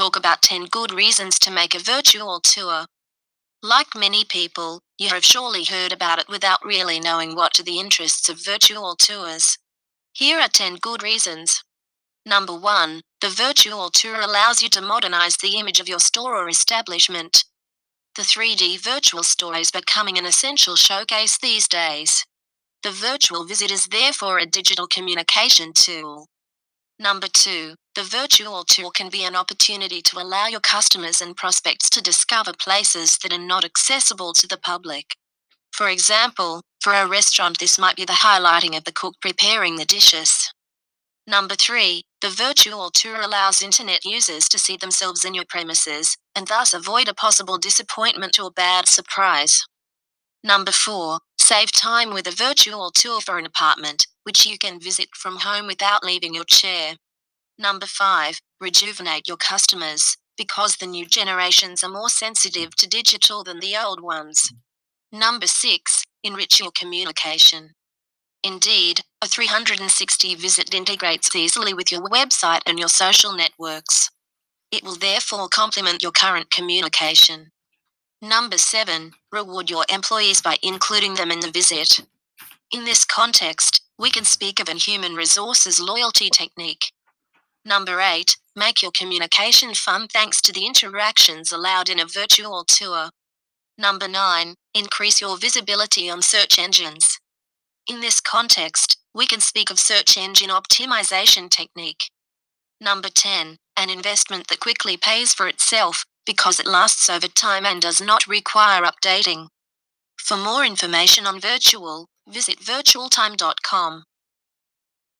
talk about 10 good reasons to make a virtual tour. Like many people, you have surely heard about it without really knowing what are the interests of virtual tours. Here are 10 good reasons. Number 1. The virtual tour allows you to modernize the image of your store or establishment. The 3D virtual store is becoming an essential showcase these days. The virtual visit is therefore a digital communication tool. Number two, the virtual tour can be an opportunity to allow your customers and prospects to discover places that are not accessible to the public. For example, for a restaurant, this might be the highlighting of the cook preparing the dishes. Number three, the virtual tour allows internet users to see themselves in your premises and thus avoid a possible disappointment or bad surprise. Number four, save time with a virtual tour for an apartment, which you can visit from home without leaving your chair. Number five, rejuvenate your customers, because the new generations are more sensitive to digital than the old ones. Number six, enrich your communication. Indeed, a 360 visit integrates easily with your website and your social networks. It will therefore complement your current communication. Number 7. Reward your employees by including them in the visit. In this context, we can speak of an human resources loyalty technique. Number 8. Make your communication fun thanks to the interactions allowed in a virtual tour. Number 9. Increase your visibility on search engines. In this context, we can speak of search engine optimization technique. Number 10. An investment that quickly pays for itself because it lasts over time and does not require updating. For more information on virtual, visit virtualtime.com.